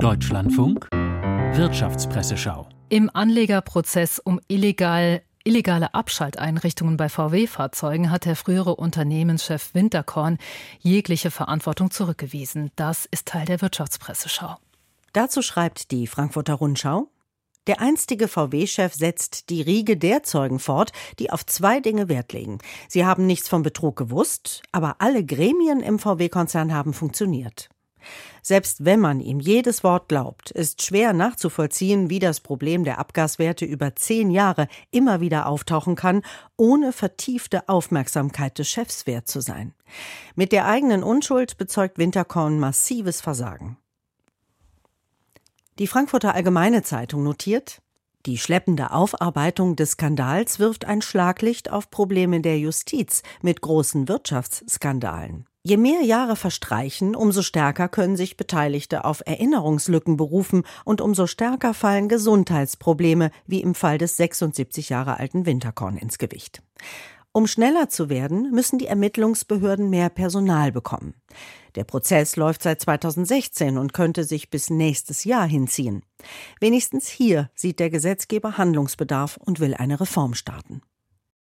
Deutschlandfunk Wirtschaftspresseschau. Im Anlegerprozess um illegal illegale Abschalteinrichtungen bei VW-Fahrzeugen hat der frühere Unternehmenschef Winterkorn jegliche Verantwortung zurückgewiesen. Das ist Teil der Wirtschaftspresseschau. Dazu schreibt die Frankfurter Rundschau der einstige VW-Chef setzt die Riege der Zeugen fort, die auf zwei Dinge Wert legen. Sie haben nichts vom Betrug gewusst, aber alle Gremien im VW-Konzern haben funktioniert. Selbst wenn man ihm jedes Wort glaubt, ist schwer nachzuvollziehen, wie das Problem der Abgaswerte über zehn Jahre immer wieder auftauchen kann, ohne vertiefte Aufmerksamkeit des Chefs wert zu sein. Mit der eigenen Unschuld bezeugt Winterkorn massives Versagen. Die Frankfurter Allgemeine Zeitung notiert, die schleppende Aufarbeitung des Skandals wirft ein Schlaglicht auf Probleme der Justiz mit großen Wirtschaftsskandalen. Je mehr Jahre verstreichen, umso stärker können sich Beteiligte auf Erinnerungslücken berufen und umso stärker fallen Gesundheitsprobleme, wie im Fall des 76 Jahre alten Winterkorn ins Gewicht. Um schneller zu werden, müssen die Ermittlungsbehörden mehr Personal bekommen. Der Prozess läuft seit 2016 und könnte sich bis nächstes Jahr hinziehen. Wenigstens hier sieht der Gesetzgeber Handlungsbedarf und will eine Reform starten.